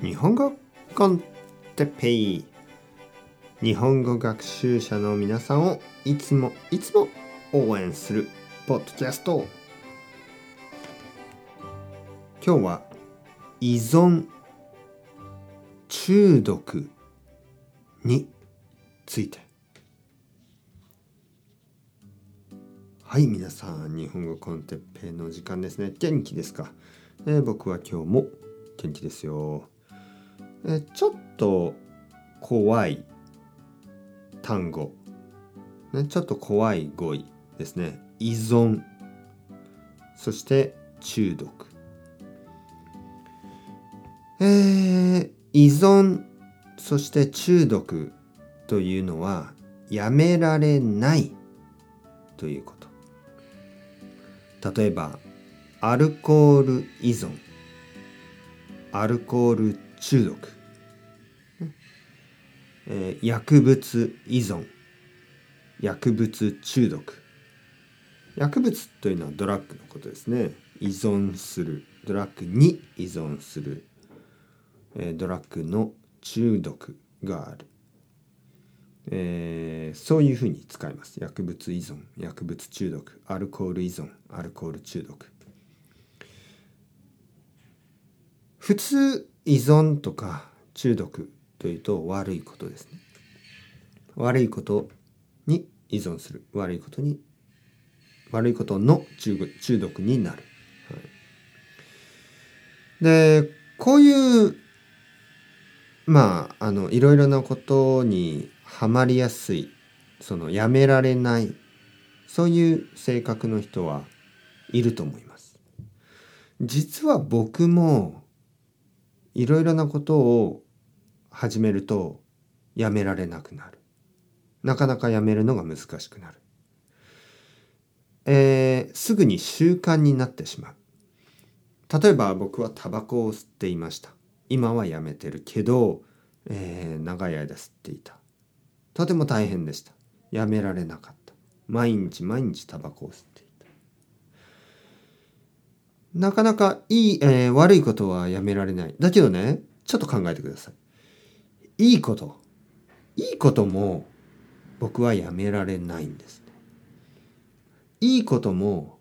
日本語コンテペイ。日本語学習者の皆さんをいつもいつも応援するポッドキャスト。今日は依存中毒について。はい皆さん日本語コンテッペイの時間ですね。元気ですか、えー、僕は今日も元気ですよ。ちょっと怖い単語、ね、ちょっと怖い語彙ですね。依存。そして中毒。えー、依存。そして中毒というのはやめられないということ。例えばアルコール依存。アルコール中毒、えー、薬物依存。薬物中毒。薬物というのはドラッグのことですね。依存する。ドラッグに依存する、えー、ドラッグの中毒がある、えー、そういうふうに使います。薬物依存。薬物中毒。アルコール依存。アルコール中毒。普通依存とか中毒というと悪いことですね。悪いことに依存する。悪いことに悪いことの中中毒になる、はい、でこういうまああのいろいろなことにはまりやすいそのやめられないそういう性格の人はいると思います。実は僕もいろいろなことを始めるとやめられなくなる。なかなかやめるのが難しくなる。えー、すぐに習慣になってしまう。例えば僕はタバコを吸っていました。今はやめてるけど、えー、長い間吸っていた。とても大変でした。やめられなかった。毎日毎日タバコを吸っていた。なかなかいい、えー、悪いことはやめられない。だけどね、ちょっと考えてください。いいこと。いいことも僕はやめられないんですね。いいことも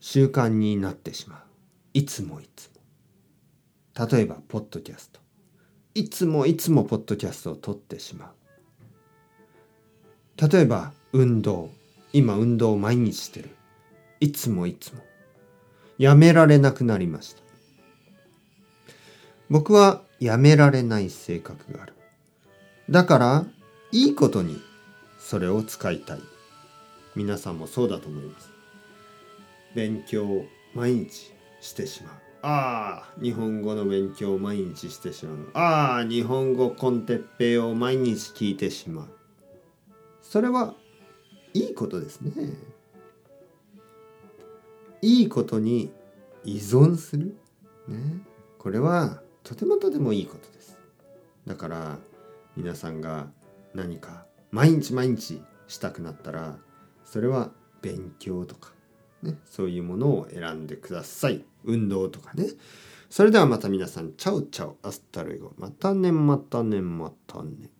習慣になってしまう。いつもいつも。例えば、ポッドキャスト。いつもいつもポッドキャストを撮ってしまう。例えば、運動。今、運動を毎日してる。いつもいつも。やめられなくなりました。僕はやめられない性格がある。だから、いいことにそれを使いたい。皆さんもそうだと思います。勉強を毎日してしまう。ああ、日本語の勉強を毎日してしまう。ああ、日本語コンテッペイを毎日聞いてしまう。それはいいことですね。いいことに依存する、ね、これはとてもとてもいいことです。だから皆さんが何か毎日毎日したくなったらそれは勉強とか、ね、そういうものを選んでください。運動とかね。それではまた皆さんチャウチャウアスタルイゴ。またねまたねまたね。